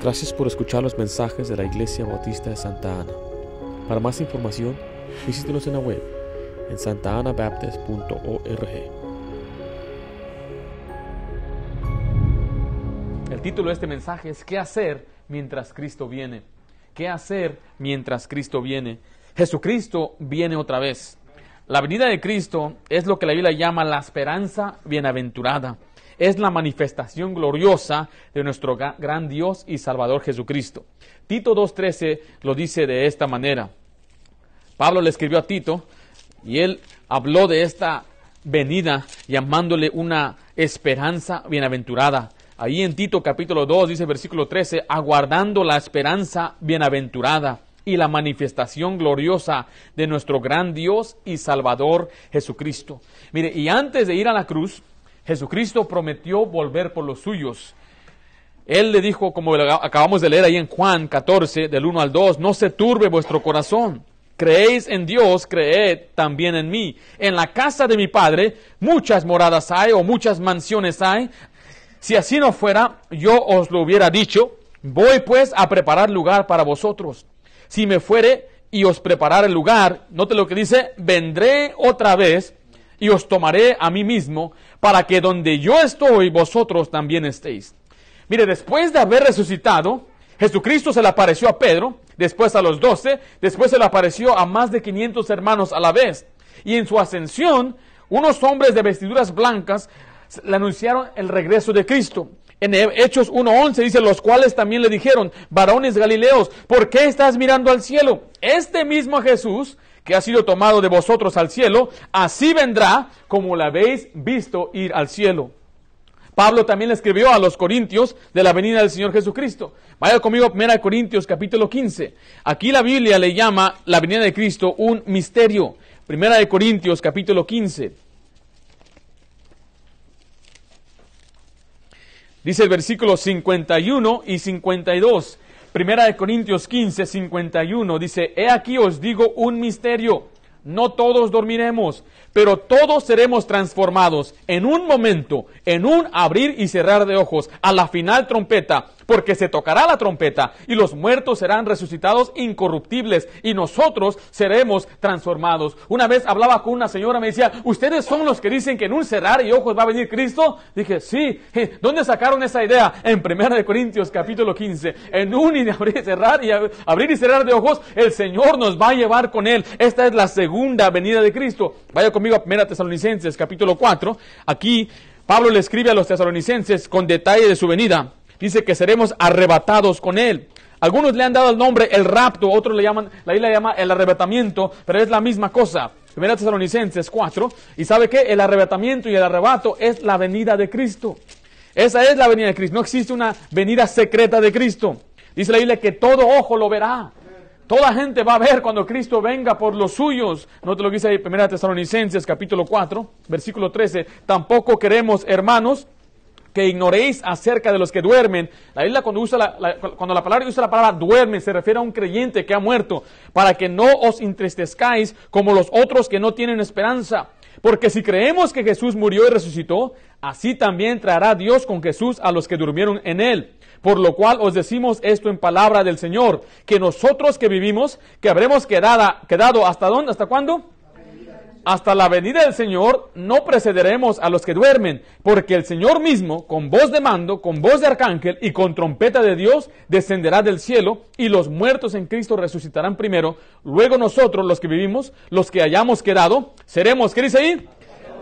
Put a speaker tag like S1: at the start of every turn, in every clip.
S1: Gracias por escuchar los mensajes de la Iglesia Bautista de Santa Ana. Para más información, visítenos en la web en santaanabaptist.org.
S2: El título de este mensaje es ¿Qué hacer mientras Cristo viene? ¿Qué hacer mientras Cristo viene? Jesucristo viene otra vez. La venida de Cristo es lo que la Biblia llama la esperanza bienaventurada. Es la manifestación gloriosa de nuestro gran Dios y Salvador Jesucristo. Tito 2.13 lo dice de esta manera. Pablo le escribió a Tito y él habló de esta venida llamándole una esperanza bienaventurada. Ahí en Tito capítulo 2 dice versículo 13, aguardando la esperanza bienaventurada y la manifestación gloriosa de nuestro gran Dios y Salvador Jesucristo. Mire, y antes de ir a la cruz, Jesucristo prometió volver por los suyos. Él le dijo, como acabamos de leer ahí en Juan 14, del 1 al 2, no se turbe vuestro corazón. Creéis en Dios, creed también en mí. En la casa de mi Padre muchas moradas hay o muchas mansiones hay. Si así no fuera, yo os lo hubiera dicho. Voy pues a preparar lugar para vosotros. Si me fuere y os preparar el lugar, note lo que dice, vendré otra vez y os tomaré a mí mismo para que donde yo estoy, vosotros también estéis. Mire, después de haber resucitado, Jesucristo se le apareció a Pedro, después a los doce, después se le apareció a más de 500 hermanos a la vez. Y en su ascensión, unos hombres de vestiduras blancas le anunciaron el regreso de Cristo. En Hechos 1.11 dice, los cuales también le dijeron, varones galileos, ¿por qué estás mirando al cielo? Este mismo Jesús, que ha sido tomado de vosotros al cielo, así vendrá como la habéis visto ir al cielo. Pablo también le escribió a los corintios de la venida del Señor Jesucristo. Vaya conmigo a 1 Corintios capítulo 15. Aquí la Biblia le llama la venida de Cristo un misterio. Primera de Corintios capítulo 15. Dice el versículo 51 y 52. Primera de Corintios 15, 51 dice, He aquí os digo un misterio. No todos dormiremos, pero todos seremos transformados en un momento, en un abrir y cerrar de ojos, a la final trompeta, porque se tocará la trompeta y los muertos serán resucitados incorruptibles y nosotros seremos transformados. Una vez hablaba con una señora, me decía, ¿ustedes son los que dicen que en un cerrar y ojos va a venir Cristo? Dije, sí. ¿Dónde sacaron esa idea? En 1 Corintios capítulo 15. En un y abrir y cerrar y abrir y cerrar de ojos, el Señor nos va a llevar con Él. Esta es la segunda venida de Cristo. Vaya conmigo a 1 Tesalonicenses capítulo 4. Aquí Pablo le escribe a los tesalonicenses con detalle de su venida dice que seremos arrebatados con Él. Algunos le han dado el nombre el rapto, otros le llaman, la isla llama el arrebatamiento, pero es la misma cosa. Primera Tesalonicenses 4, y sabe que el arrebatamiento y el arrebato es la venida de Cristo. Esa es la venida de Cristo, no existe una venida secreta de Cristo. Dice la Biblia que todo ojo lo verá. Toda gente va a ver cuando Cristo venga por los suyos. No te lo dice ahí, Primera Tesalonicenses capítulo 4, versículo 13. Tampoco queremos, hermanos, que ignoréis acerca de los que duermen. La Biblia cuando, usa la, cuando la palabra usa la palabra duerme se refiere a un creyente que ha muerto, para que no os entristezcáis como los otros que no tienen esperanza. Porque si creemos que Jesús murió y resucitó, así también traerá Dios con Jesús a los que durmieron en él. Por lo cual os decimos esto en palabra del Señor, que nosotros que vivimos, que habremos quedado, quedado hasta dónde, hasta cuándo? Hasta la venida del Señor no precederemos a los que duermen, porque el Señor mismo, con voz de mando, con voz de arcángel y con trompeta de Dios, descenderá del cielo, y los muertos en Cristo resucitarán primero. Luego nosotros, los que vivimos, los que hayamos quedado, seremos, ¿qué dice ahí?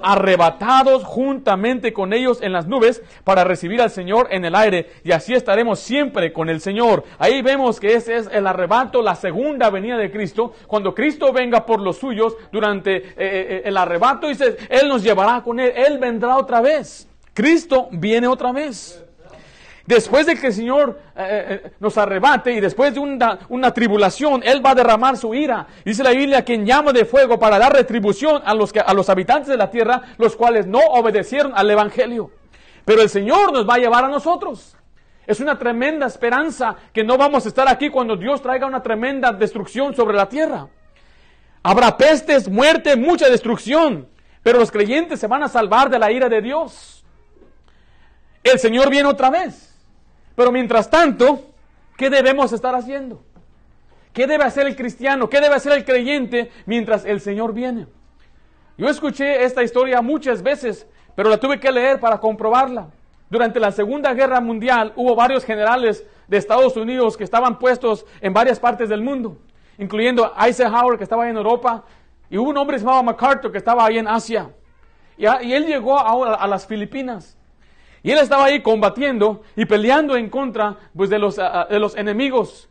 S2: Arrebatados juntamente con ellos en las nubes para recibir al Señor en el aire y así estaremos siempre con el Señor. Ahí vemos que ese es el arrebato, la segunda venida de Cristo. Cuando Cristo venga por los suyos durante eh, eh, el arrebato, dice, Él nos llevará con Él, Él vendrá otra vez. Cristo viene otra vez. Después de que el Señor eh, eh, eh, nos arrebate y después de una, tribulación, Él va a derramar su ira. Dice la Biblia, quien llama de fuego para dar retribución a los, a los habitantes de la tierra, los cuales no obedecieron al Evangelio. Pero el Señor nos va a llevar a nosotros. Es una tremenda esperanza que no vamos a estar aquí cuando Dios traiga una tremenda destrucción sobre la tierra. Habrá pestes, muerte, mucha destrucción, pero los creyentes se van a salvar de la ira de Dios. El Señor viene otra vez. Pero mientras tanto, ¿qué debemos estar haciendo? ¿Qué debe hacer el cristiano? ¿Qué debe hacer el creyente mientras el Señor viene? Yo escuché esta historia muchas veces, pero la tuve que leer para comprobarla. Durante la Segunda Guerra Mundial hubo varios generales de Estados Unidos que estaban puestos en varias partes del mundo, incluyendo Eisenhower que estaba en Europa, y hubo un hombre llamado MacArthur que estaba ahí en Asia. Y, él llegó a, las Filipinas. Y él estaba ahí combatiendo y peleando en contra pues, de, los, de los enemigos.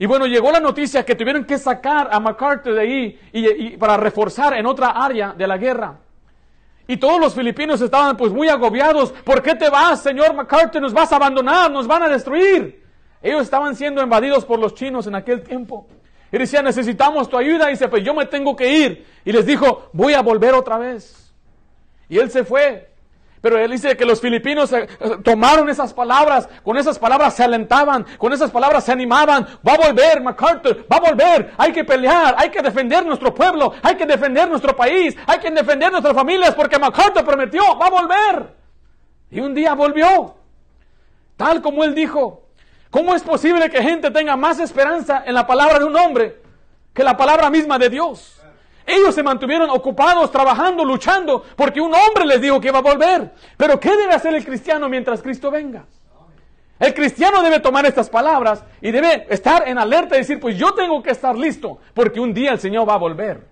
S2: Y bueno, llegó la noticia que tuvieron que sacar a MacArthur de ahí y, para reforzar en otra área de la guerra. Y todos los filipinos estaban pues muy agobiados. ¿Por qué te vas, señor MacArthur? Nos vas a abandonar, nos van a destruir. Ellos estaban siendo invadidos por los chinos en aquel tiempo. Y decía, necesitamos tu ayuda. Y dice, pues yo me tengo que ir. Y les dijo, voy a volver otra vez. Y él se fue. Pero él dice que los filipinos eh, eh, tomaron esas palabras, con esas palabras se alentaban, con esas palabras se animaban. Va a volver MacArthur, va a volver, hay que pelear, hay que defender nuestro pueblo, hay que defender nuestro país, hay que defender nuestras familias porque MacArthur prometió, va a volver. Y un día volvió, tal como él dijo. ¿Cómo es posible que gente tenga más esperanza en la palabra de un hombre que la palabra misma de Dios? Ellos se mantuvieron ocupados, trabajando, luchando, porque un hombre les dijo que iba a volver. Pero ¿qué debe hacer el cristiano mientras Cristo venga? El cristiano debe tomar estas palabras y debe estar en alerta y decir, pues yo tengo que estar listo, porque un día el Señor va a volver.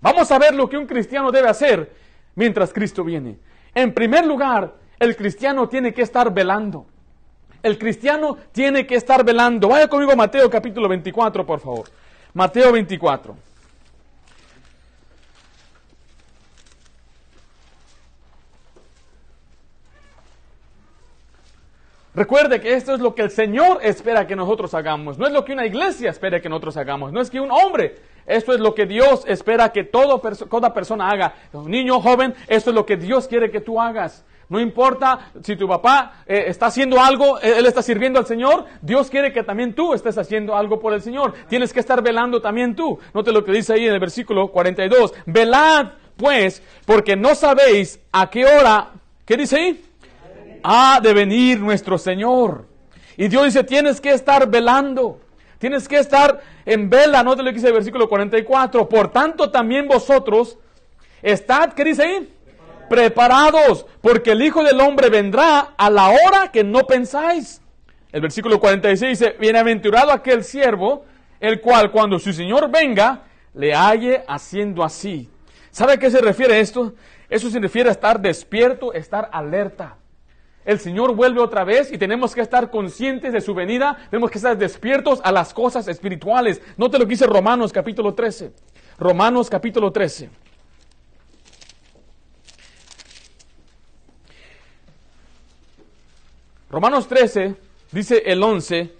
S2: Vamos a ver lo que un cristiano debe hacer mientras Cristo viene. En primer lugar, el cristiano tiene que estar velando. El cristiano tiene que estar velando. Vaya conmigo a Mateo capítulo 24, por favor. Mateo 24. Recuerde que esto es lo que el Señor espera que nosotros hagamos. No es lo que una iglesia espera que nosotros hagamos. No es que un hombre. Esto es lo que Dios espera que todo, toda persona haga. Un niño joven, esto es lo que Dios quiere que tú hagas. No importa si tu papá eh, está haciendo algo, eh, él está sirviendo al Señor, Dios quiere que también tú estés haciendo algo por el Señor. Tienes que estar velando también tú. Note lo que dice ahí en el versículo 42. Velad pues, porque no sabéis a qué hora, ¿qué dice ahí? Ha de venir nuestro Señor. Y Dios dice, tienes que estar velando. Tienes que estar en vela, no te lo dice el versículo 44. Por tanto, también vosotros, estad, ¿qué dice ahí? Preparados, porque el Hijo del Hombre vendrá a la hora que no pensáis. El versículo 46 dice, bienaventurado aquel siervo, el cual cuando su Señor venga, le halle haciendo así. ¿Sabe a qué se refiere esto? Eso se refiere a estar despierto, estar alerta el Señor vuelve otra vez y tenemos que estar conscientes de su venida, tenemos que estar despiertos a las cosas espirituales. Note lo que dice Romanos capítulo 13. Romanos capítulo 13. Romanos 13 dice el 11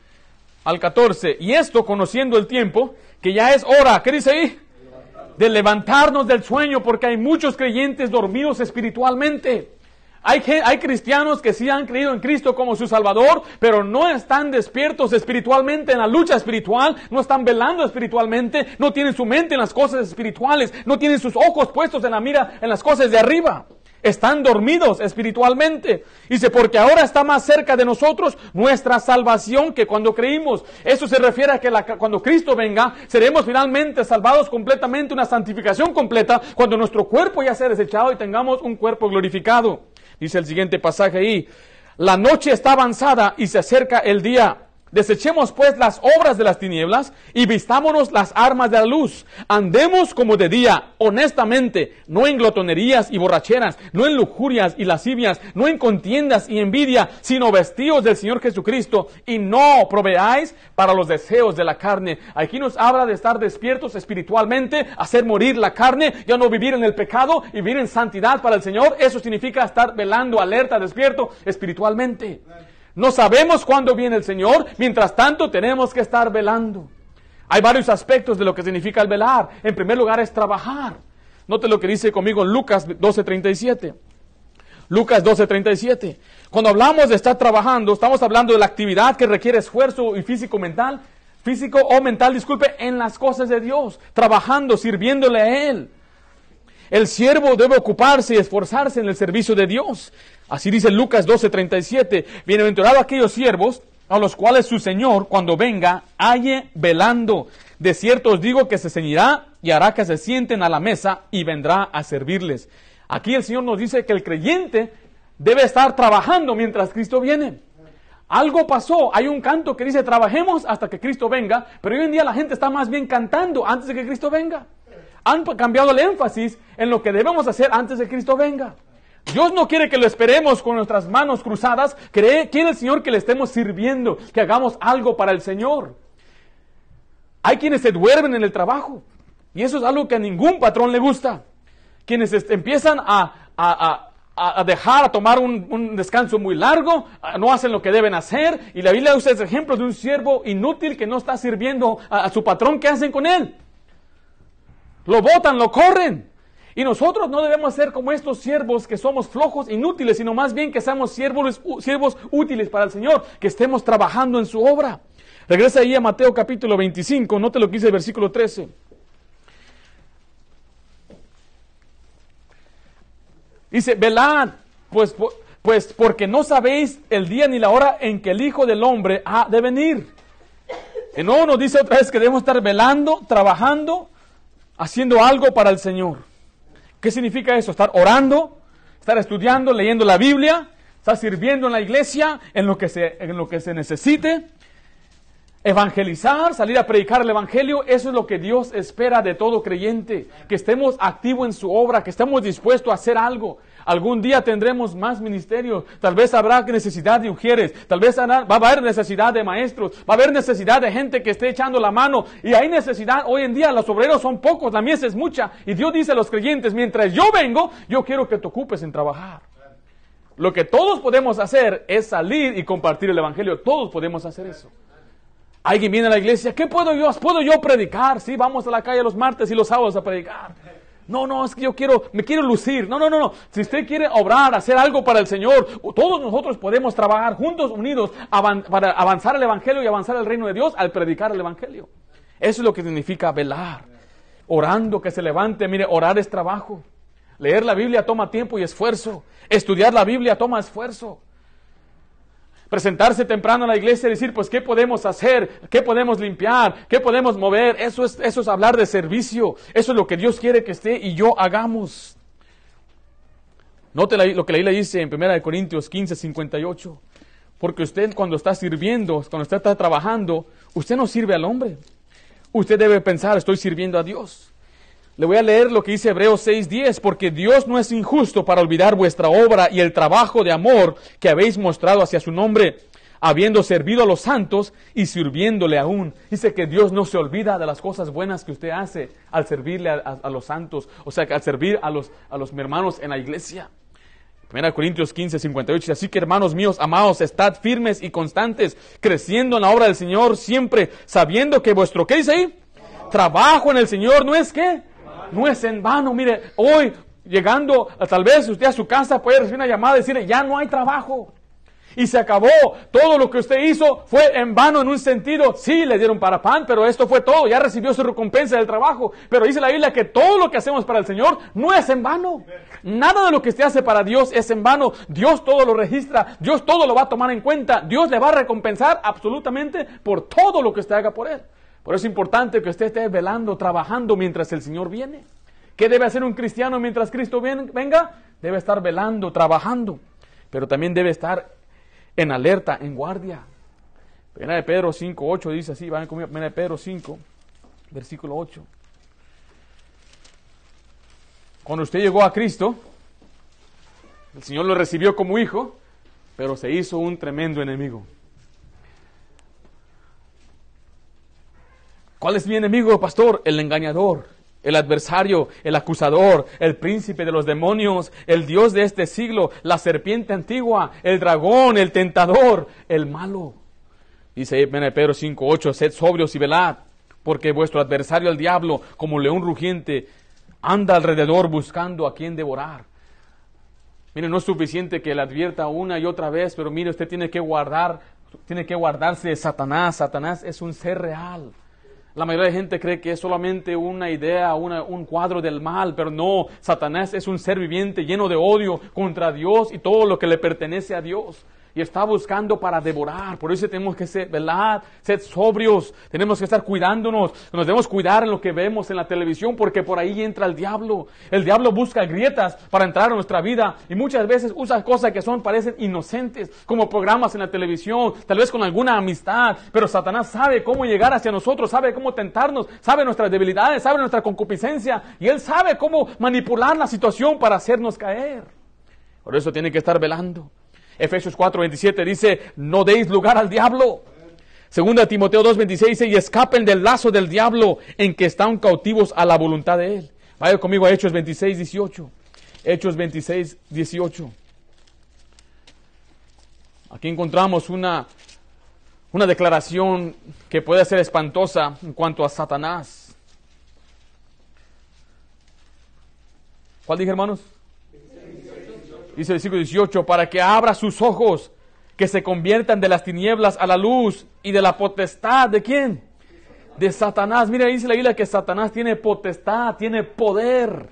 S2: al 14, y esto conociendo el tiempo, que ya es hora, ¿qué dice ahí? De levantarnos del sueño, porque hay muchos creyentes dormidos espiritualmente. Hay, cristianos que sí han creído en Cristo como su Salvador, pero no están despiertos espiritualmente en la lucha espiritual, no están velando espiritualmente, no tienen su mente en las cosas espirituales, no tienen sus ojos puestos en la mira en las cosas de arriba. Están dormidos espiritualmente. Dice, porque ahora está más cerca de nosotros nuestra salvación que cuando creímos. Eso se refiere a que cuando Cristo venga, seremos finalmente salvados completamente, una santificación completa, cuando nuestro cuerpo ya sea desechado y tengamos un cuerpo glorificado. Dice el siguiente pasaje ahí, la noche está avanzada y se acerca el día. Desechemos pues las obras de las tinieblas y vistámonos las armas de la luz. Andemos como de día, honestamente, no en glotonerías y borracheras, no en lujurias y lascivias, no en contiendas y envidia, sino vestidos del Señor Jesucristo y no proveáis para los deseos de la carne. Aquí nos habla de estar despiertos espiritualmente, hacer morir la carne, ya no vivir en el pecado y vivir en santidad para el Señor. Eso significa estar velando, alerta, despierto espiritualmente. No sabemos cuándo viene el Señor, mientras tanto tenemos que estar velando. Hay varios aspectos de lo que significa el velar. En primer lugar es trabajar. Note lo que dice conmigo Lucas 12:37. Lucas 12:37. Cuando hablamos de estar trabajando, estamos hablando de la actividad que requiere esfuerzo y físico mental, físico o mental, disculpe, en las cosas de Dios, trabajando, sirviéndole a Él. El siervo debe ocuparse y esforzarse en el servicio de Dios. Así dice Lucas 12:37. Bienaventurados aquellos siervos a los cuales su Señor, cuando venga, halle velando. De cierto os digo que se ceñirá y hará que se sienten a la mesa y vendrá a servirles. Aquí el Señor nos dice que el creyente debe estar trabajando mientras Cristo viene. Algo pasó, hay un canto que dice trabajemos hasta que Cristo venga, pero hoy en día la gente está más bien cantando antes de que Cristo venga. Han cambiado el énfasis en lo que debemos hacer antes de Cristo venga. Dios no quiere que lo esperemos con nuestras manos cruzadas, quiere el Señor que le estemos sirviendo, que hagamos algo para el Señor. Hay quienes se duermen en el trabajo y eso es algo que a ningún patrón le gusta. Quienes empiezan a, dejar, a tomar un, descanso muy largo, no hacen lo que deben hacer y la Biblia usa ese ejemplo de un siervo inútil que no está sirviendo a su patrón, ¿qué hacen con él? Lo botan, lo corren. Y nosotros no debemos ser como estos siervos que somos flojos, inútiles, sino más bien que seamos siervos, siervos útiles para el Señor, que estemos trabajando en su obra. Regresa ahí a Mateo capítulo 25, note lo que dice el versículo 13. Dice, velad, pues, pues porque no sabéis el día ni la hora en que el Hijo del Hombre ha de venir. Y no nos dice otra vez que debemos estar velando, trabajando, haciendo algo para el Señor. ¿Qué significa eso? Estar orando, estar estudiando, leyendo la Biblia, estar sirviendo en la iglesia, en lo que se, en lo que se necesite. Evangelizar, salir a predicar el Evangelio, eso es lo que Dios espera de todo creyente, que estemos activos en su obra, que estemos dispuestos a hacer algo. Algún día tendremos más ministerios, tal vez habrá necesidad de mujeres, tal vez va a haber necesidad de maestros, va a haber necesidad de gente que esté echando la mano y hay necesidad, hoy en día los obreros son pocos, la mies es mucha y Dios dice a los creyentes, mientras yo vengo, yo quiero que te ocupes en trabajar. Lo que todos podemos hacer es salir y compartir el Evangelio, todos podemos hacer eso. Alguien viene a la iglesia, ¿qué puedo yo? ¿Puedo yo predicar? Sí, vamos a la calle los martes y los sábados a predicar. No, no, es que yo quiero, me quiero lucir. No, no, no, no. Si usted quiere obrar, hacer algo para el Señor, todos nosotros podemos trabajar juntos, unidos, para avanzar el Evangelio y avanzar el reino de Dios al predicar el Evangelio. Eso es lo que significa velar. Orando, que se levante. Mire, orar es trabajo. Leer la Biblia toma tiempo y esfuerzo. Estudiar la Biblia toma esfuerzo presentarse temprano a la iglesia y decir, pues, ¿qué podemos hacer? ¿Qué podemos limpiar? ¿Qué podemos mover? Eso es, eso es hablar de servicio. Eso es lo que Dios quiere que esté y yo hagamos. Note lo que Biblia dice en 1 Corintios 15, 58. Porque usted cuando está sirviendo, cuando usted está trabajando, usted no sirve al hombre. Usted debe pensar, estoy sirviendo a Dios. Le voy a leer lo que dice Hebreos 6:10, porque Dios no es injusto para olvidar vuestra obra y el trabajo de amor que habéis mostrado hacia su nombre, habiendo servido a los santos y sirviéndole aún. Dice que Dios no se olvida de las cosas buenas que usted hace al servirle a, los santos, o sea, al servir a los, a los hermanos en la iglesia. 1 Corintios 15, 58. Así que hermanos míos, amados, estad firmes y constantes, creciendo en la obra del Señor, siempre sabiendo que vuestro, ¿qué dice ahí? Trabajo en el Señor no es que no es en vano. Mire, hoy llegando, tal vez usted a su casa puede recibir una llamada y decirle, ya no hay trabajo. Y se acabó. Todo lo que usted hizo fue en vano en un sentido. Sí, le dieron para pan, pero esto fue todo. Ya recibió su recompensa del trabajo. Pero dice la Biblia que todo lo que hacemos para el Señor no es en vano. Nada de lo que usted hace para Dios es en vano. Dios todo lo registra. Dios todo lo va a tomar en cuenta. Dios le va a recompensar absolutamente por todo lo que usted haga por Él. Por eso es importante que usted esté velando, trabajando mientras el Señor viene. ¿Qué debe hacer un cristiano mientras Cristo venga? Debe estar velando, trabajando, pero también debe estar en alerta, en guardia. Primera de Pedro 5, 8 dice así, van conmigo, Primera de Pedro 5, versículo 8. Cuando usted llegó a Cristo, el Señor lo recibió como hijo, pero se hizo un tremendo enemigo. ¿Cuál es mi enemigo, pastor? El engañador, el adversario, el acusador, el príncipe de los demonios, el Dios de este siglo, la serpiente antigua, el dragón, el tentador, el malo. Dice Pedro 5.8, sed sobrios y velad, porque vuestro adversario el diablo, como león rugiente, anda alrededor buscando a quien devorar. Mire, no es suficiente que le advierta una y otra vez, pero mire, usted tiene que guardar, tiene que guardarse de Satanás. Satanás es un ser real. La mayoría de gente cree que es solamente una idea, una- un cuadro del mal, pero no, Satanás es un ser viviente lleno de odio contra Dios y todo lo que le pertenece a Dios. Y está buscando para devorar. Por eso tenemos que ser, velar, ser sobrios. Tenemos que estar cuidándonos. Nos debemos cuidar en lo que vemos en la televisión porque por ahí entra el diablo. El diablo busca grietas para entrar a nuestra vida y muchas veces usa cosas que son, parecen inocentes, como programas en la televisión, tal vez con alguna amistad. Pero Satanás sabe cómo llegar hacia nosotros, sabe cómo tentarnos, sabe nuestras debilidades, sabe nuestra concupiscencia y él sabe cómo manipular la situación para hacernos caer. Por eso tiene que estar velando. Efesios 4:27 dice, no deis lugar al diablo. Segunda Timoteo 2:26 dice, y escapen del lazo del diablo en que están cautivos a la voluntad de él. Vaya conmigo a Hechos 26:18. Hechos 26:18. Aquí encontramos una, una declaración que puede ser espantosa en cuanto a Satanás. ¿Cuál dije, hermanos? Dice el versículo 18, para que abra sus ojos, que se conviertan de las tinieblas a la luz y de la potestad de quién? De Satanás. Mira, dice la Biblia que Satanás tiene potestad, tiene poder.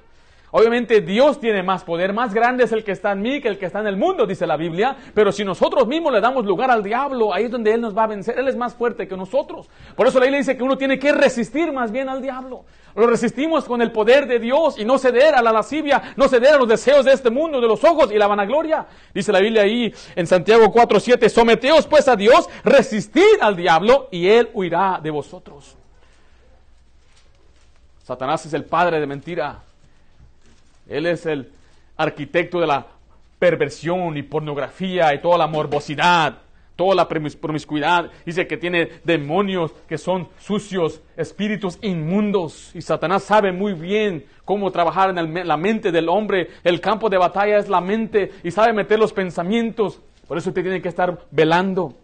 S2: Obviamente Dios tiene más poder, más grande es el que está en mí que el que está en el mundo, dice la Biblia. Pero si nosotros mismos le damos lugar al diablo, ahí es donde Él nos va a vencer. Él es más fuerte que nosotros. Por eso la Biblia dice que uno tiene que resistir más bien al diablo. Lo resistimos con el poder de Dios y no ceder a la lascivia, no ceder a los deseos de este mundo, de los ojos y la vanagloria. Dice la Biblia ahí en Santiago 4:7, someteos pues a Dios, resistid al diablo y Él huirá de vosotros. Satanás es el padre de mentira. Él es el arquitecto de la perversión y pornografía y toda la morbosidad, toda la promis- promiscuidad. Dice que tiene demonios que son sucios, espíritus inmundos. Y Satanás sabe muy bien cómo trabajar en el la mente del hombre. El campo de batalla es la mente y sabe meter los pensamientos. Por eso usted tiene que estar velando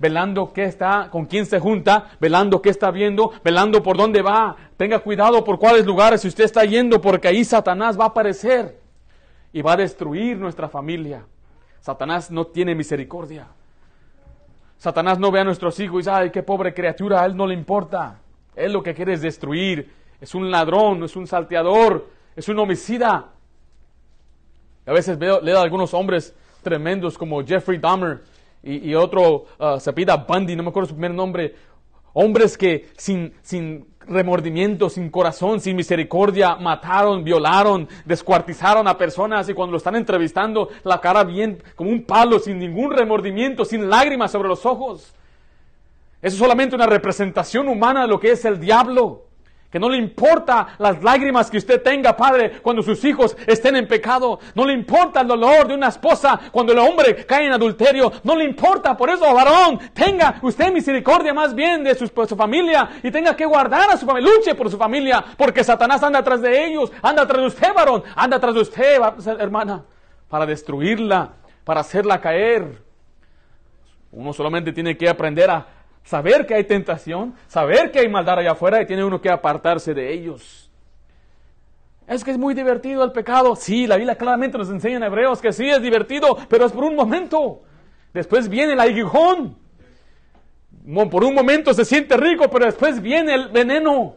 S2: velando qué está, con quién se junta, velando qué está viendo, velando por dónde va. Tenga cuidado por cuáles lugares usted está yendo, porque ahí Satanás va a aparecer y va a destruir nuestra familia. Satanás no tiene misericordia. Satanás no ve a nuestros hijos y dice, ay, qué pobre criatura, a él no le importa. Él lo que quiere es destruir. Es un ladrón, es un salteador, es un homicida. A veces veo, leo a algunos hombres tremendos como Jeffrey Dahmer y, otro uh, se pida Bundy, no me acuerdo su primer nombre. Hombres que sin, sin remordimiento, sin corazón, sin misericordia, mataron, violaron, descuartizaron a personas y cuando lo están entrevistando, la cara bien como un palo, sin ningún remordimiento, sin lágrimas sobre los ojos. Eso es solamente una representación humana de lo que es el diablo. Que no le importa las lágrimas que usted tenga, padre, cuando sus hijos estén en pecado. No le importa el dolor de una esposa cuando el hombre cae en adulterio. No le importa. Por eso, varón, tenga usted misericordia más bien de su, familia y tenga que guardar a su familia. Luche por su familia porque Satanás anda atrás de ellos. Anda atrás de usted, varón. Anda atrás de usted, hermana, para destruirla, para hacerla caer. Uno solamente tiene que aprender a saber que hay tentación, saber que hay maldad allá afuera y tiene uno que apartarse de ellos. Es que es muy divertido el pecado. Sí, la Biblia claramente nos enseña en Hebreos que sí es divertido, pero es por un momento. Después viene el aguijón. Por un momento se siente rico, pero después viene el veneno.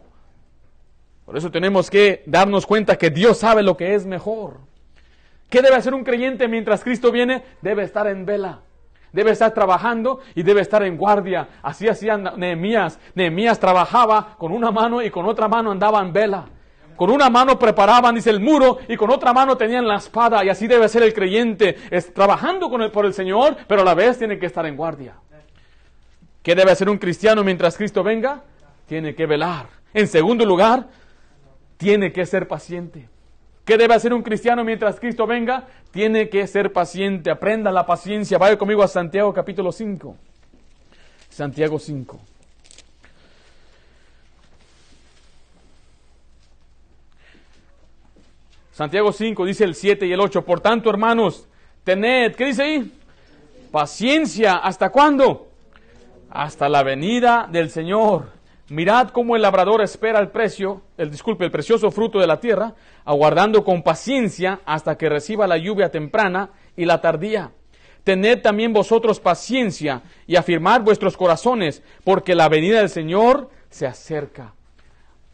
S2: Por eso tenemos que darnos cuenta que Dios sabe lo que es mejor. ¿Qué debe hacer un creyente mientras Cristo viene? Debe estar en vela. Debe estar trabajando y debe estar en guardia. Así hacía Nehemías. Nehemías trabajaba con una mano y con otra mano andaba en vela. Con una mano preparaban, dice el muro, y con otra mano tenían la espada. Y así debe ser el creyente. Es trabajando con el, por el Señor, pero a la vez tiene que estar en guardia. ¿Qué debe hacer un cristiano mientras Cristo venga? Tiene que velar. En segundo lugar, tiene que ser paciente. ¿Qué debe hacer un cristiano mientras Cristo venga? Tiene que ser paciente. Aprenda la paciencia. Vaya conmigo a Santiago capítulo 5. Santiago 5. Santiago 5 dice el 7 y el 8. Por tanto, hermanos, tened, ¿qué dice ahí? Paciencia. ¿Hasta cuándo? Hasta la venida del Señor. Mirad cómo el labrador espera el precio, el disculpe, el precioso fruto de la tierra, aguardando con paciencia hasta que reciba la lluvia temprana y la tardía. Tened también vosotros paciencia y afirmad vuestros corazones, porque la venida del Señor se acerca.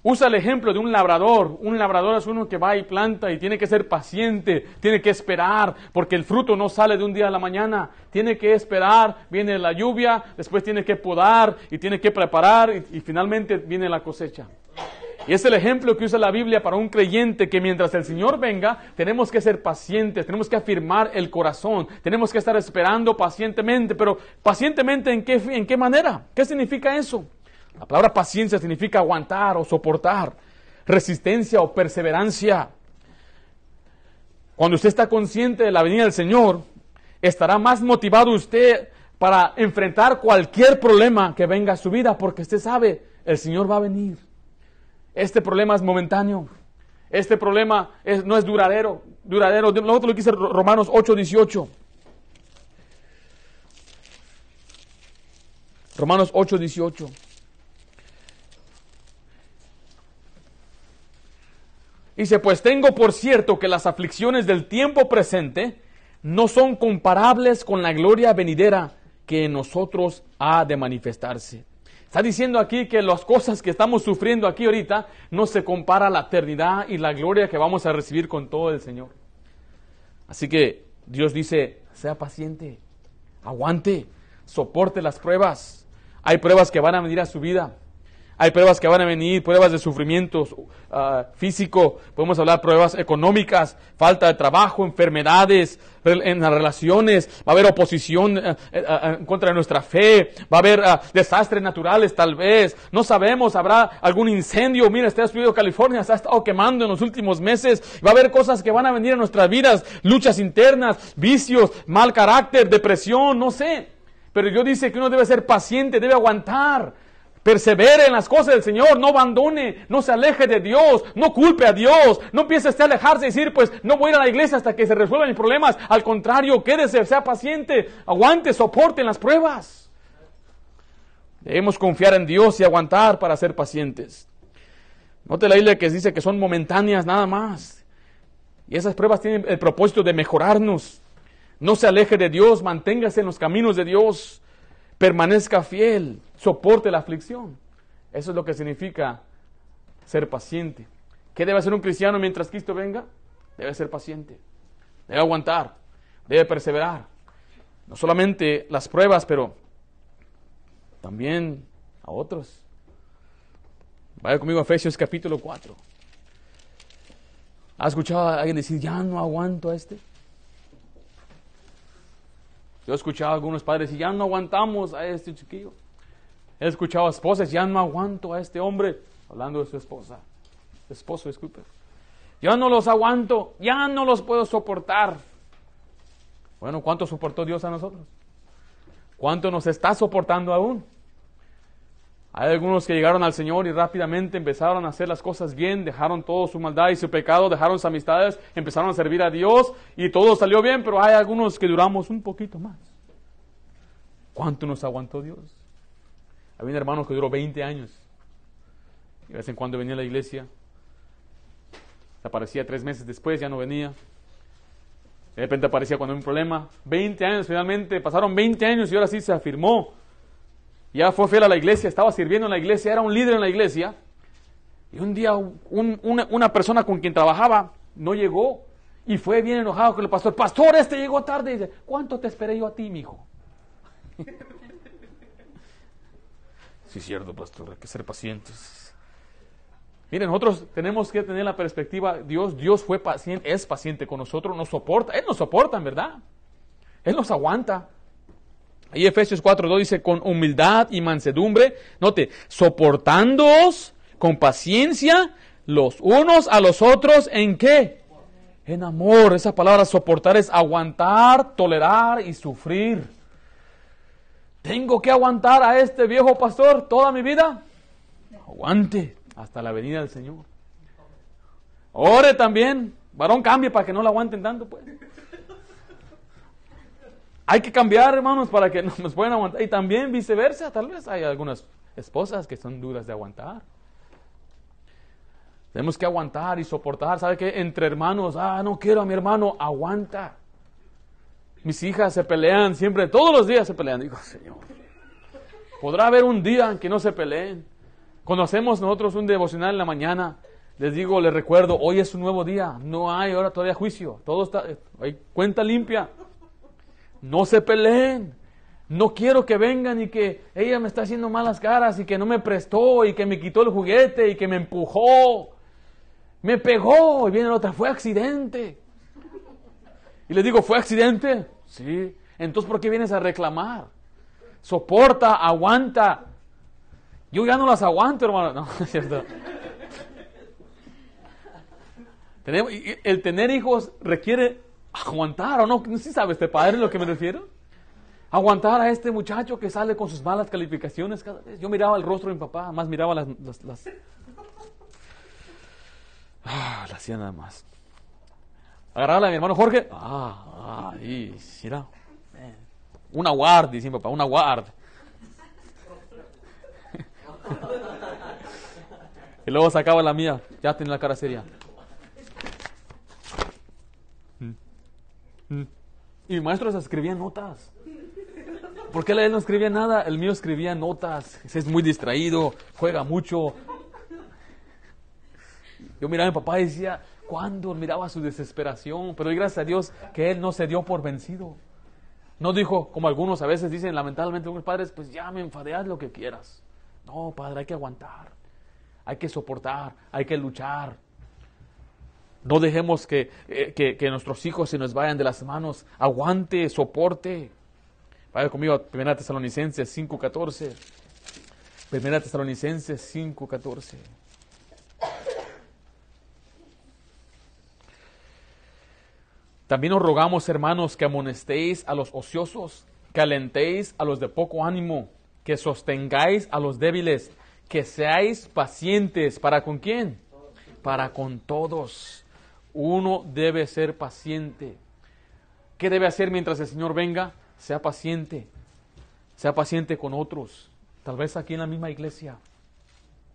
S2: Usa el ejemplo de un labrador. Un labrador es uno que va y planta y tiene que ser paciente, tiene que esperar, porque el fruto no sale de un día a la mañana. Tiene que esperar, viene la lluvia, después tiene que podar y tiene que preparar y, finalmente viene la cosecha. Y es el ejemplo que usa la Biblia para un creyente que mientras el Señor venga, tenemos que ser pacientes, tenemos que afirmar el corazón, tenemos que estar esperando pacientemente, pero pacientemente en qué, en qué manera? ¿Qué significa eso? La palabra paciencia significa aguantar o soportar, resistencia o perseverancia. Cuando usted está consciente de la venida del Señor, estará más motivado usted para enfrentar cualquier problema que venga a su vida, porque usted sabe, el Señor va a venir. Este problema es momentáneo. Este problema no es duradero. Duradero. Lo que dice Romanos 8, 18. Romanos 8, 18. Dice, pues tengo por cierto que las aflicciones del tiempo presente no son comparables con la gloria venidera que en nosotros ha de manifestarse. Está diciendo aquí que las cosas que estamos sufriendo aquí ahorita no se compara a la eternidad y la gloria que vamos a recibir con todo el Señor. Así que Dios dice, sea paciente, aguante, soporte las pruebas. Hay pruebas que van a venir a su vida. Hay pruebas que van a venir, pruebas de sufrimiento uh, físico, podemos hablar pruebas económicas, falta de trabajo, enfermedades en las relaciones, va a haber oposición uh, uh, en contra de nuestra fe, va a haber desastres naturales tal vez, no sabemos, habrá algún incendio, mira, este estudio California se ha estado quemando en los últimos meses, va a haber cosas que van a venir a nuestras vidas, luchas internas, vicios, mal carácter, depresión, no sé. Pero Dios dice que uno debe ser paciente, debe aguantar. Persevere en las cosas del Señor, no abandone, no se aleje de Dios, no culpe a Dios, no empiece a alejarse y decir, pues no voy a ir a la iglesia hasta que se resuelvan mis problemas. Al contrario, quédese, sea paciente, aguante, soporte en las pruebas. Debemos confiar en Dios y aguantar para ser pacientes. Note la Biblia que dice que son momentáneas nada más. Y esas pruebas tienen el propósito de mejorarnos. No se aleje de Dios, manténgase en los caminos de Dios permanezca fiel, soporte la aflicción. Eso es lo que significa ser paciente. ¿Qué debe hacer un cristiano mientras Cristo venga? Debe ser paciente, debe aguantar, debe perseverar. No solamente las pruebas, pero también a otros. Vaya conmigo a Efesios capítulo 4. ¿Ha escuchado a alguien decir, ya no aguanto a este? Yo he escuchado a algunos padres y ya no aguantamos a este chiquillo. He escuchado a esposas, ya no aguanto a este hombre, hablando de su esposa, esposo, disculpe. Ya no los aguanto, ya no los puedo soportar. Bueno, ¿cuánto soportó Dios a nosotros? ¿Cuánto nos está soportando aún? Hay algunos que llegaron al Señor y rápidamente empezaron a hacer las cosas bien, dejaron todo su maldad y su pecado, dejaron sus amistades, empezaron a servir a Dios y todo salió bien, pero hay algunos que duramos un poquito más. ¿Cuánto nos aguantó Dios? Había un hermano que duró 20 años. Y de vez en cuando venía a la iglesia. Aparecía tres meses después, ya no venía. De repente aparecía cuando había un problema. 20 años finalmente, pasaron 20 años y ahora sí se afirmó ya fue fiel a la iglesia, estaba sirviendo en la iglesia, era un líder en la iglesia. Y un día una, persona con quien trabajaba no llegó y fue bien enojado con el pastor. Pastor, este llegó tarde. Y dice, ¿cuánto te esperé yo a ti, mi hijo? sí, cierto, pastor, hay que ser pacientes. Miren, nosotros tenemos que tener la perspectiva, Dios, Dios fue paciente, es paciente con nosotros, nos soporta, Él nos soporta, en verdad. Él nos aguanta. Ahí Efesios 4.2 dice, con humildad y mansedumbre, note, soportándoos con paciencia los unos a los otros, ¿en qué? En amor. Esa palabra soportar es aguantar, tolerar y sufrir. ¿Tengo que aguantar a este viejo pastor toda mi vida? Aguante hasta la venida del Señor. Ore también. Varón, cambie para que no lo aguanten tanto, pues. Hay que cambiar, hermanos, para que nos puedan aguantar. Y también viceversa, tal vez hay algunas esposas que son duras de aguantar. Tenemos que aguantar y soportar. ¿Sabe qué? Entre hermanos, ah, no quiero a mi hermano, aguanta. Mis hijas se pelean siempre, todos los días se pelean. Digo, Señor, ¿podrá haber un día en que no se peleen? Cuando hacemos nosotros un devocional en la mañana, les digo, les recuerdo, hoy es un nuevo día, no hay ahora todavía juicio, todo está, hay cuenta limpia. No se peleen. No quiero que vengan y que ella me está haciendo malas caras y que no me prestó y que me quitó el juguete y que me empujó. Me pegó y viene la otra, fue accidente. Y le digo, ¿fue accidente? Sí. Entonces, ¿por qué vienes a reclamar? Soporta, aguanta. Yo ya no las aguanto, hermano. No, es cierto. El tener hijos requiere aguantar, ¿o no? ¿No si sabe este padre a lo que me refiero? Aguantar a este muchacho que sale con sus malas calificaciones cada vez. Yo miraba el rostro de mi papá, más miraba las... las, Ah, la hacía nada más. Agarraba a mi hermano Jorge. Ah, ahí, mira. Una guard, dice mi papá, una guard. y luego sacaba la mía, ya tenía la cara seria. Y mi maestro se escribía notas. ¿Por qué él no escribía nada? El mío escribía notas. Es muy distraído, juega mucho. Yo miraba a mi papá y decía, ¿cuándo miraba su desesperación? Pero gracias a Dios que él no se dio por vencido. No dijo, como algunos a veces dicen, lamentablemente algunos padres, pues ya me enfadé, haz lo que quieras. No, padre, hay que aguantar, hay que soportar, hay que luchar. No dejemos que, eh, que, que, nuestros hijos se nos vayan de las manos. Aguante, soporte. Vaya conmigo a 1 Tesalonicenses 5.14. 1 Tesalonicenses 5.14. También os rogamos, hermanos, que amonestéis a los ociosos, que alentéis a los de poco ánimo, que sostengáis a los débiles, que seáis pacientes. ¿Para con quién? Para con todos. Uno debe ser paciente. ¿Qué debe hacer mientras el Señor venga? Sea paciente. Sea paciente con otros. Tal vez aquí en la misma iglesia.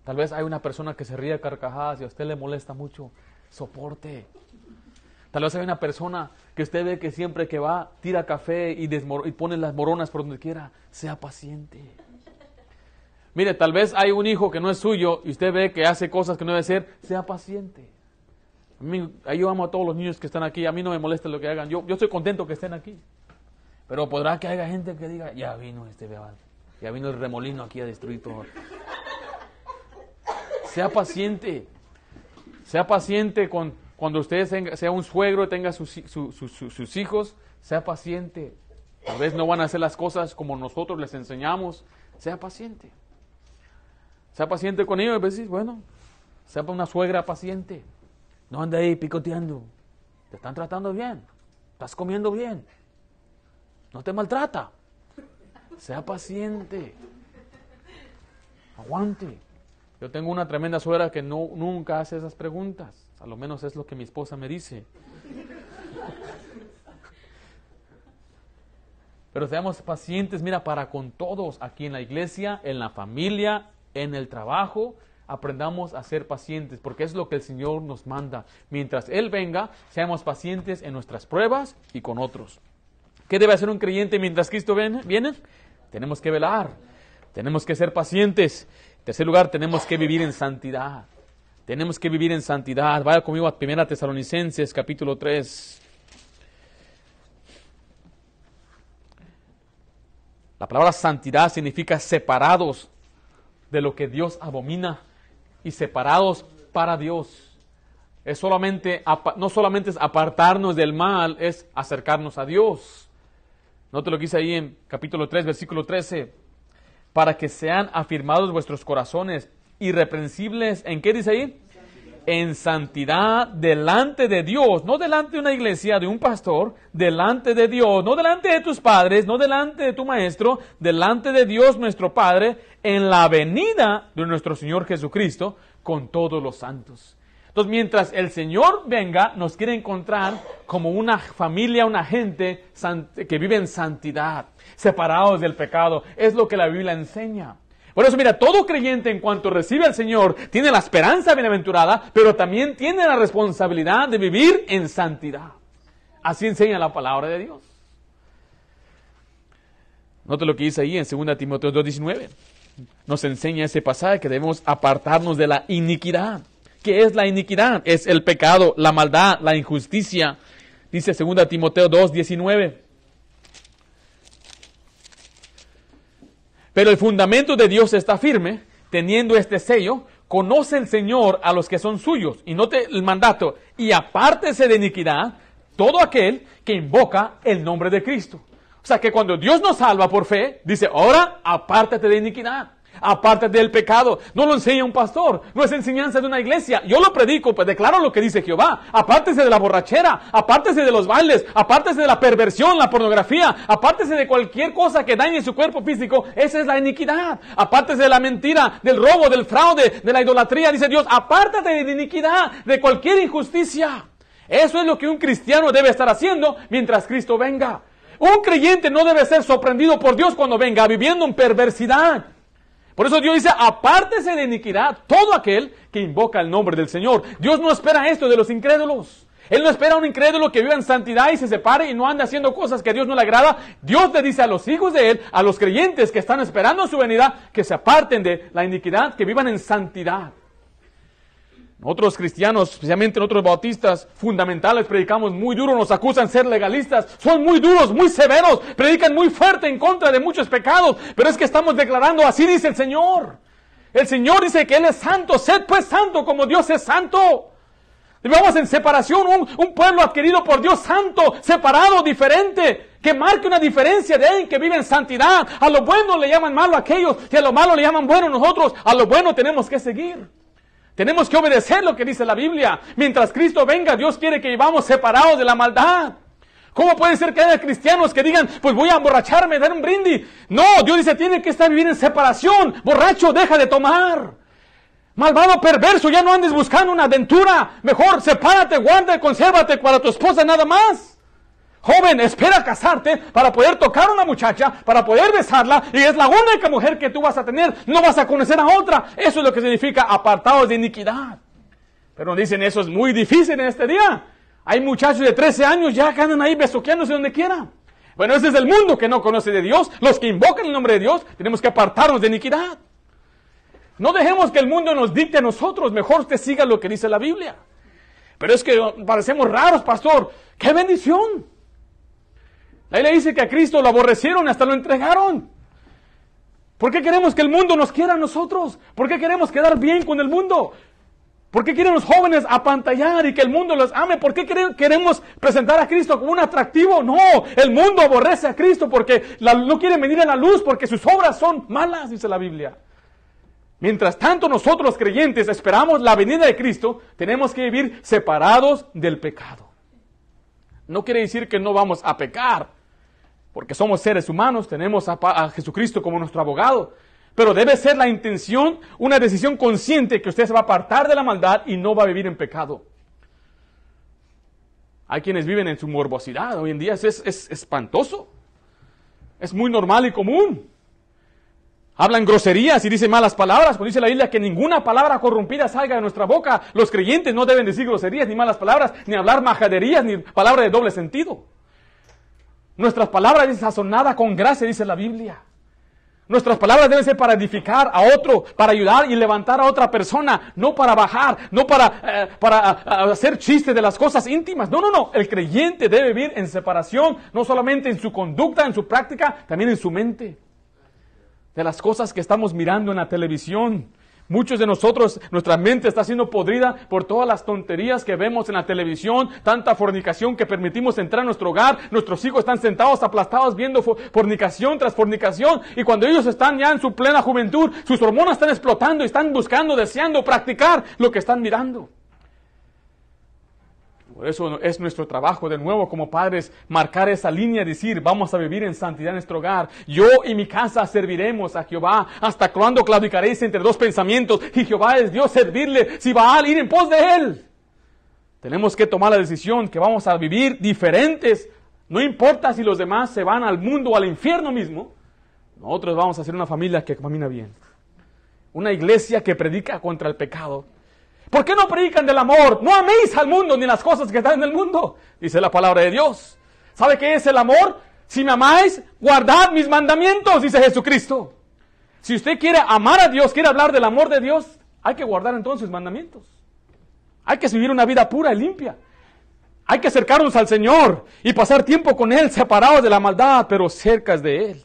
S2: Tal vez hay una persona que se ríe carcajadas y a usted le molesta mucho. Soporte. Tal vez hay una persona que usted ve que siempre que va tira café y, y pone las moronas por donde quiera. Sea paciente. Mire, tal vez hay un hijo que no es suyo y usted ve que hace cosas que no debe ser. Sea paciente. A yo amo a todos los niños que están aquí, a mí no me molesta lo que hagan, yo, yo estoy contento que estén aquí. Pero podrá que haya gente que diga, ya vino este bebé, ya vino el remolino aquí a destruir todo. Sea paciente, sea paciente con, cuando usted sea un suegro, tenga sus, sus hijos, sea paciente. Tal vez no van a hacer las cosas como nosotros les enseñamos, sea paciente. Sea paciente con ellos, y bueno, sea una suegra paciente. No anda ahí picoteando. Te están tratando bien. Estás comiendo bien. No te maltrata. Sea paciente. Aguante. Yo tengo una tremenda suegra que no, nunca hace esas preguntas. A lo menos es lo que mi esposa me dice. Pero seamos pacientes, mira, para con todos, aquí en la iglesia, en la familia, en el trabajo, aprendamos a ser pacientes, porque es lo que el Señor nos manda. Mientras Él venga, seamos pacientes en nuestras pruebas y con otros. ¿Qué debe hacer un creyente mientras Cristo viene? Tenemos que velar, tenemos que ser pacientes. En tercer lugar, tenemos que vivir en santidad. Tenemos que vivir en santidad. Vaya conmigo a 1 Tesalonicenses capítulo 3. La palabra santidad significa separados de lo que Dios abomina y separados para Dios. Es solamente, no solamente es apartarnos del mal, es acercarnos a Dios. Note lo que dice ahí en capítulo 3, versículo 13. Para que sean afirmados vuestros corazones, irreprensibles, ¿en qué dice ahí? En santidad delante de Dios, no delante de una iglesia, de un pastor, delante de Dios, no delante de tus padres, no delante de tu maestro, delante de Dios nuestro Padre, en la venida de nuestro Señor Jesucristo con todos los santos. Entonces, mientras el Señor venga, nos quiere encontrar como una familia, una gente que vive en santidad, separados del pecado. Es lo que la Biblia enseña. Por eso, mira, todo creyente en cuanto recibe al Señor tiene la esperanza bienaventurada, pero también tiene la responsabilidad de vivir en santidad. Así enseña la palabra de Dios. Note lo que dice ahí en 2 Timoteo 2.19. nos enseña ese pasaje que debemos apartarnos de la iniquidad. ¿Qué es la iniquidad? Es el pecado, la maldad, la injusticia. Dice 2 Timoteo 2, Pero el fundamento de Dios está firme, teniendo este sello, conoce el Señor a los que son suyos. Y note el mandato, y apártese de iniquidad todo aquel que invoca el nombre de Cristo. O sea que cuando Dios nos salva por fe, dice, ahora apártate de iniquidad. Apártate del pecado. No lo enseña un pastor. No es enseñanza de una iglesia. Yo lo predico, pues declaro lo que dice Jehová. Apártese de la borrachera. Apártese de los bailes. Apártese de la perversión, la pornografía. Apártese de cualquier cosa que dañe su cuerpo físico. Esa es la iniquidad. Apártese de la mentira, del robo, del fraude, de la idolatría. Dice Dios, apártate de iniquidad, de cualquier injusticia. Eso es lo que un cristiano debe estar haciendo mientras Cristo venga. Un creyente no debe ser sorprendido por Dios cuando venga viviendo en perversidad. Por eso Dios dice, apártese de iniquidad todo aquel que invoca el nombre del Señor. Dios no espera esto de los incrédulos. Él no espera a un incrédulo que viva en santidad y se separe y no ande haciendo cosas que a Dios no le agrada. Dios le dice a los hijos de Él, a los creyentes que están esperando su venida, que se aparten de la iniquidad, que vivan en santidad. Otros cristianos, especialmente otros bautistas fundamentales, predicamos muy duro, nos acusan de ser legalistas, son muy duros, muy severos, predican muy fuerte en contra de muchos pecados, pero es que estamos declarando, así dice el Señor. El Señor dice que Él es santo, sed pues santo como Dios es santo. Vivamos en separación, un, pueblo adquirido por Dios santo, separado, diferente, que marque una diferencia de alguien que vive en santidad. A lo bueno le llaman malo a aquellos, y a lo malo le llaman bueno nosotros. A lo bueno tenemos que seguir. Tenemos que obedecer lo que dice la Biblia. Mientras Cristo venga, Dios quiere que vivamos separados de la maldad. ¿Cómo puede ser que haya cristianos que digan, pues voy a emborracharme, dar un brindis? No, Dios dice, tiene que estar vivir en separación. Borracho, deja de tomar. Malvado, perverso, ya no andes buscando una aventura. Mejor sepárate, guarda, consérvate para tu esposa nada más. Joven, espera casarte para poder tocar a una muchacha, para poder besarla, y es la única mujer que tú vas a tener, no vas a conocer a otra. Eso es lo que significa apartados de iniquidad. Pero dicen, eso es muy difícil en este día. Hay muchachos de 13 años ya que andan ahí besoqueándose donde quiera. Bueno, ese es el mundo que no conoce de Dios. Los que invocan el nombre de Dios, tenemos que apartarnos de iniquidad. No dejemos que el mundo nos dicte a nosotros, mejor usted siga lo que dice la Biblia. Pero es que parecemos raros, pastor. ¡Qué bendición! Ahí le dice que a Cristo lo aborrecieron, hasta lo entregaron. ¿Por qué queremos que el mundo nos quiera a nosotros? ¿Por qué queremos quedar bien con el mundo? ¿Por qué quieren los jóvenes apantallar y que el mundo los ame? ¿Por qué queremos presentar a Cristo como un atractivo? No, el mundo aborrece a Cristo porque no quiere venir a la luz porque sus obras son malas, dice la Biblia. Mientras tanto nosotros creyentes esperamos la venida de Cristo, tenemos que vivir separados del pecado. No quiere decir que no vamos a pecar, porque somos seres humanos, tenemos a, Jesucristo como nuestro abogado. Pero debe ser la intención, una decisión consciente que usted se va a apartar de la maldad y no va a vivir en pecado. Hay quienes viven en su morbosidad. Hoy en día es, es, espantoso. Es muy normal y común. Hablan groserías y dicen malas palabras. Pues dice la Biblia que ninguna palabra corrompida salga de nuestra boca. Los creyentes no deben decir groserías ni malas palabras, ni hablar majaderías, ni palabras de doble sentido. Nuestras palabras deben sazonadas con gracia, dice la Biblia. Nuestras palabras deben ser para edificar a otro, para ayudar y levantar a otra persona, no para bajar, no para, eh, para hacer chistes de las cosas íntimas. No, no, no. El creyente debe vivir en separación, no solamente en su conducta, en su práctica, también en su mente. De las cosas que estamos mirando en la televisión, Muchos de nosotros, nuestra mente está siendo podrida por todas las tonterías que vemos en la televisión, tanta fornicación que permitimos entrar a nuestro hogar, nuestros hijos están sentados aplastados viendo fornicación tras fornicación y cuando ellos están ya en su plena juventud, sus hormonas están explotando y están buscando, deseando practicar lo que están mirando. Por eso es nuestro trabajo de nuevo como padres marcar esa línea, decir, vamos a vivir en santidad en nuestro hogar. Yo y mi casa serviremos a Jehová. ¿Hasta cuando claudicaréis entre dos pensamientos? Y Jehová es Dios, servirle, si va a ir en pos de Él. Tenemos que tomar la decisión que vamos a vivir diferentes. No importa si los demás se van al mundo o al infierno mismo. Nosotros vamos a ser una familia que camina bien. Una iglesia que predica contra el pecado ¿Por qué no predican del amor? No améis al mundo ni las cosas que están en el mundo, dice la palabra de Dios. ¿Sabe qué es el amor? Si me amáis, guardad mis mandamientos, dice Jesucristo. Si usted quiere amar a Dios, quiere hablar del amor de Dios, hay que guardar entonces sus mandamientos. Hay que vivir una vida pura y limpia. Hay que acercarnos al Señor y pasar tiempo con Él, separados de la maldad, pero cerca de Él.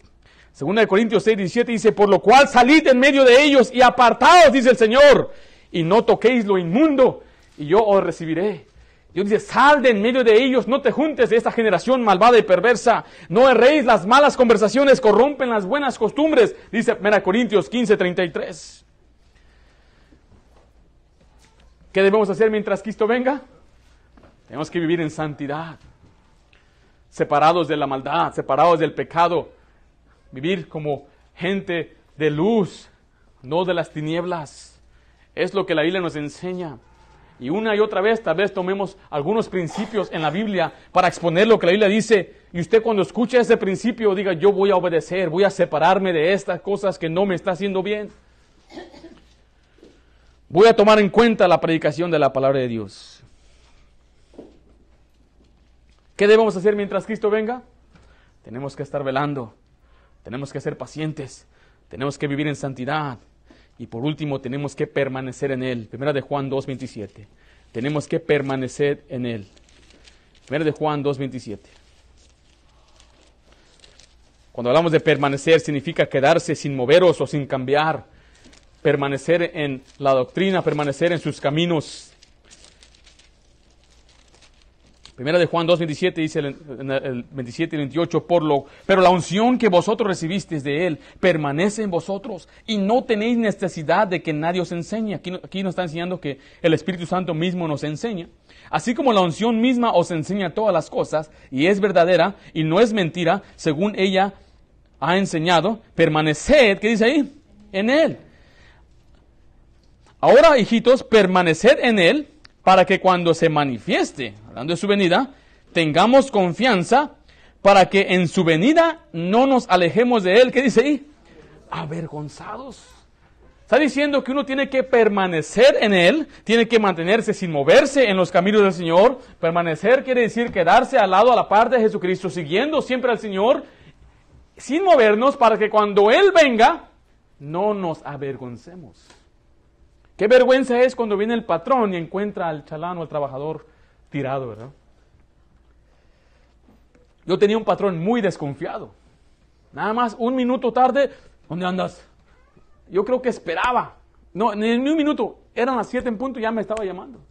S2: Segunda de Corintios 6, 17 dice, por lo cual salid en medio de ellos y apartaos, dice el Señor, y no toquéis lo inmundo, y yo os recibiré. Dios dice, sal de en medio de ellos, no te juntes de esta generación malvada y perversa, no erréis, las malas conversaciones corrompen las buenas costumbres, dice 1 Corintios 15, 33. ¿Qué debemos hacer mientras Cristo venga? Tenemos que vivir en santidad, separados de la maldad, separados del pecado, vivir como gente de luz, no de las tinieblas. Es lo que la Biblia nos enseña. Y una y otra vez tal vez tomemos algunos principios en la Biblia para exponer lo que la Biblia dice. Y usted cuando escuche ese principio diga, yo voy a obedecer, voy a separarme de estas cosas que no me está haciendo bien. Voy a tomar en cuenta la predicación de la palabra de Dios. ¿Qué debemos hacer mientras Cristo venga? Tenemos que estar velando, tenemos que ser pacientes, tenemos que vivir en santidad, y por último, tenemos que permanecer en Él. Primera de Juan 2.27. Tenemos que permanecer en Él. Primera de Juan 2.27. Cuando hablamos de permanecer, significa quedarse sin moveros o sin cambiar. Permanecer en la doctrina, permanecer en sus caminos, Primera de Juan 2.27 dice el, el, 27 y 28, por lo, pero la unción que vosotros recibisteis de Él permanece en vosotros y no tenéis necesidad de que nadie os enseñe. Aquí, aquí nos está enseñando que el Espíritu Santo mismo nos enseña. Así como la unción misma os enseña todas las cosas y es verdadera y no es mentira, según ella ha enseñado, permaneced, ¿qué dice ahí? En Él. Ahora, hijitos, permaneced en Él para que cuando se manifieste, hablando de su venida, tengamos confianza para que en su venida no nos alejemos de Él. ¿Qué dice ahí? Avergonzados. Está diciendo que uno tiene que permanecer en Él, tiene que mantenerse sin moverse en los caminos del Señor. Permanecer quiere decir quedarse al lado, a la par de Jesucristo, siguiendo siempre al Señor, sin movernos para que cuando Él venga, no nos avergoncemos. Qué vergüenza es cuando viene el patrón y encuentra al chalán o al trabajador tirado, ¿verdad? Yo tenía un patrón muy desconfiado. Nada más un minuto tarde, ¿dónde andas? Yo creo que esperaba. No, ni un minuto. Eran las siete en punto y ya me estaba llamando.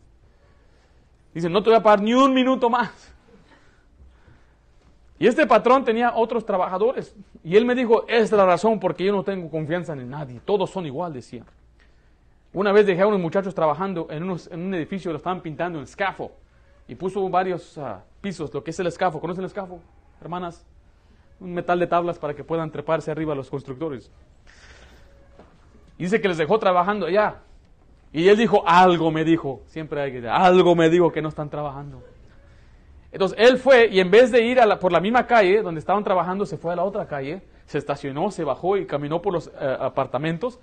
S2: Dice, no te voy a pagar ni un minuto más. Y este patrón tenía otros trabajadores. Y él me dijo, es la razón porque yo no tengo confianza en nadie. Todos son igual, decía. Una vez dejé a unos muchachos trabajando en, un edificio, lo estaban pintando en escafo. Y puso varios ah, pisos, lo que es el escafo. ¿Conocen el escafo, hermanas? Un metal de tablas para que puedan treparse arriba los constructores. Y dice que les dejó trabajando allá. Y él dijo, algo me dijo. Siempre hay que decir, algo me dijo que no están trabajando. Entonces él fue y en vez de ir por la misma calle donde estaban trabajando, se fue a la otra calle, se estacionó, se bajó y caminó por los eh, apartamentos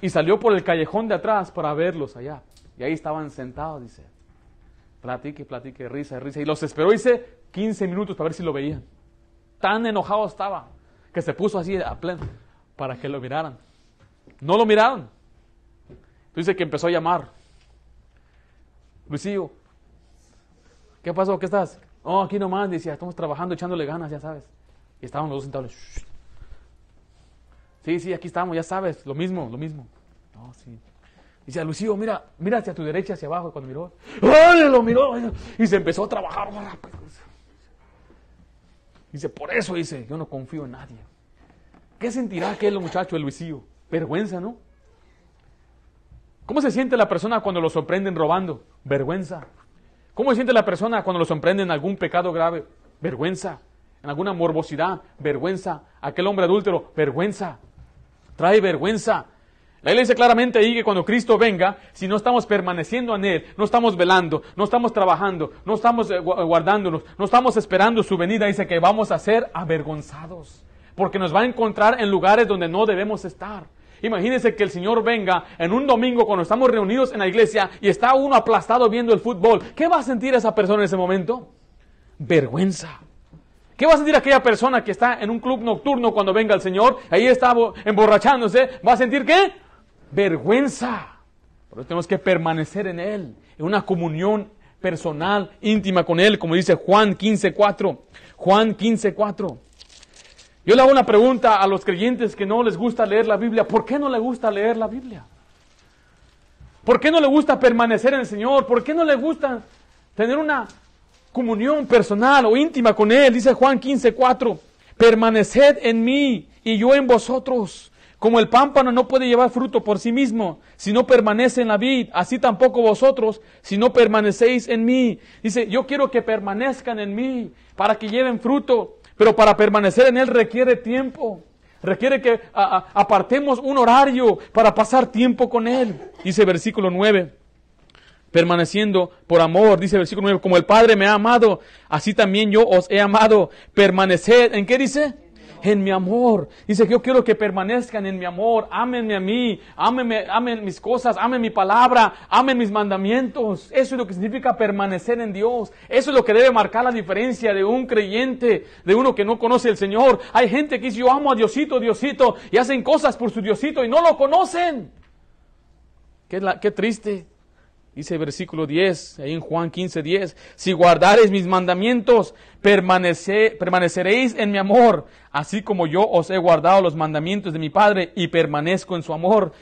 S2: y salió por el callejón de atrás para verlos allá. Y ahí estaban sentados, dice. Platique, platique, risa, risa. Y los esperó, dice, 15 minutos para ver si lo veían. Tan enojado estaba que se puso así a pleno para que lo miraran. No lo miraron. Dice que empezó a llamar. Luisillo, ¿qué pasó? ¿Qué estás? Oh, aquí nomás, decía, estamos trabajando, echándole ganas, ya sabes. Y estaban los dos sentados. Sí, sí, aquí estamos, ya sabes, lo mismo, lo mismo. No, sí. Dice Lucio, mira, mira hacia tu derecha, hacia abajo. cuando miró, ¡ay! Lo miró y se empezó a trabajar Dice, por eso dice, yo no confío en nadie. ¿Qué sentirá aquel muchacho, el Luisillo? Vergüenza, ¿no? ¿Cómo se siente la persona cuando lo sorprenden robando? Vergüenza. ¿Cómo se siente la persona cuando lo sorprenden en algún pecado grave? Vergüenza. En alguna morbosidad, vergüenza. Aquel hombre adúltero, vergüenza trae vergüenza. La Biblia dice claramente ahí que cuando Cristo venga, si no estamos permaneciendo en Él, no estamos velando, no estamos trabajando, no estamos eh, guardándonos, no estamos esperando su venida, dice que vamos a ser avergonzados, porque nos va a encontrar en lugares donde no debemos estar. Imagínense que el Señor venga en un domingo cuando estamos reunidos en la iglesia y está uno aplastado viendo el fútbol. ¿Qué va a sentir esa persona en ese momento? Vergüenza. ¿Qué va a sentir aquella persona que está en un club nocturno cuando venga el Señor? Ahí está emborrachándose. ¿Va a sentir qué? Vergüenza. Pero tenemos que permanecer en Él, en una comunión personal, íntima con Él, como dice Juan 15.4. Juan 15.4. Yo le hago una pregunta a los creyentes que no les gusta leer la Biblia. ¿Por qué no les gusta leer la Biblia? ¿Por qué no le gusta permanecer en el Señor? ¿Por qué no le gusta tener una comunión personal o íntima con Él? Dice Juan 15, 4. Permaneced en mí y yo en vosotros. Como el pámpano no puede llevar fruto por sí mismo si no permanece en la vid, así tampoco vosotros si no permanecéis en mí. Dice, yo quiero que permanezcan en mí para que lleven fruto, pero para permanecer en Él requiere tiempo. Requiere que apartemos un horario para pasar tiempo con Él. Dice versículo 9. Permaneciendo por amor, dice versículo 9, como el Padre me ha amado, así también yo os he amado. Permaneced, ¿en qué dice? en mi amor. Dice que yo quiero que permanezcan en mi amor. Ámenme a mí, ámenme, amen mis cosas, amen mi palabra, amen mis mandamientos. Eso es lo que significa permanecer en Dios. Eso es lo que debe marcar la diferencia de un creyente, de uno que no conoce al Señor. Hay gente que dice yo amo a Diosito, Diosito, y hacen cosas por su Diosito y no lo conocen. Qué, qué triste. Dice versículo 10, ahí en Juan 15, 10, si guardareis mis mandamientos, permaneceréis en mi amor, así como yo os he guardado los mandamientos de mi Padre y permanezco en su amor.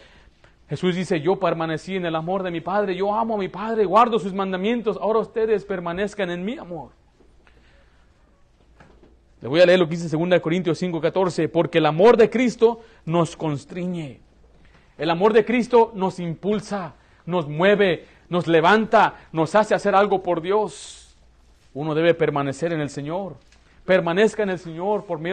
S2: Jesús dice, yo permanecí en el amor de mi Padre, yo amo a mi Padre, guardo sus mandamientos, ahora ustedes permanezcan en mi amor. Le voy a leer lo que dice en 2 Corintios 5, 14, porque el amor de Cristo nos constriñe. El amor de Cristo nos impulsa, nos mueve, nos levanta, nos hace hacer algo por Dios. Uno debe permanecer en el Señor. Permanezca en el Señor por medio